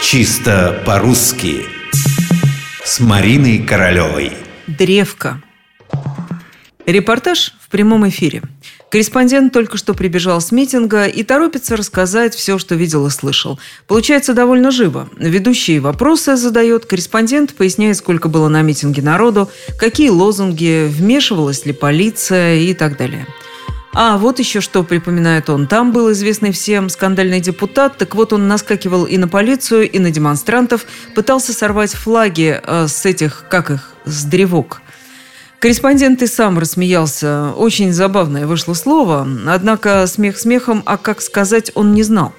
Чисто по-русски С Мариной Королевой Древко Репортаж в прямом эфире. Корреспондент только что прибежал с митинга и торопится рассказать все, что видел и слышал. Получается довольно живо. Ведущий вопросы задает, корреспондент поясняет, сколько было на митинге народу, какие лозунги, вмешивалась ли полиция и так далее. А вот еще что припоминает он. Там был известный всем скандальный депутат, так вот он наскакивал и на полицию, и на демонстрантов, пытался сорвать флаги э, с этих, как их, с древок – Корреспондент и сам рассмеялся. Очень забавное вышло слово, однако смех смехом, а как сказать он не знал.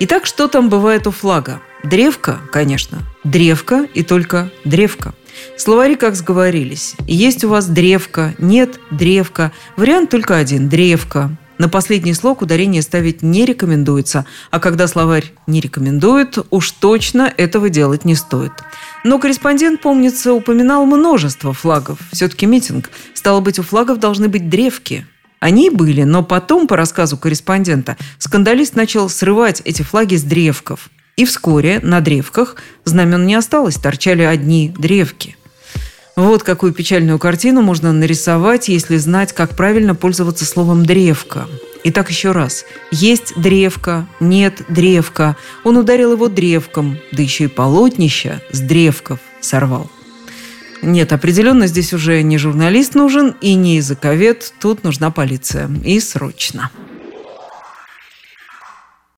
Итак, что там бывает у флага? Древка, конечно. Древка и только древка. Словари как сговорились. Есть у вас древка, нет древка. Вариант только один – древка. На последний слог ударение ставить не рекомендуется, а когда словарь не рекомендует, уж точно этого делать не стоит. Но корреспондент, помнится, упоминал множество флагов. Все-таки митинг. Стало быть, у флагов должны быть древки. Они были, но потом, по рассказу корреспондента, скандалист начал срывать эти флаги с древков. И вскоре на древках знамен не осталось, торчали одни древки – вот какую печальную картину можно нарисовать, если знать, как правильно пользоваться словом «древко». Итак, еще раз. Есть древко, нет древка. Он ударил его древком, да еще и полотнища с древков сорвал. Нет, определенно здесь уже не журналист нужен и не языковед, тут нужна полиция. И срочно.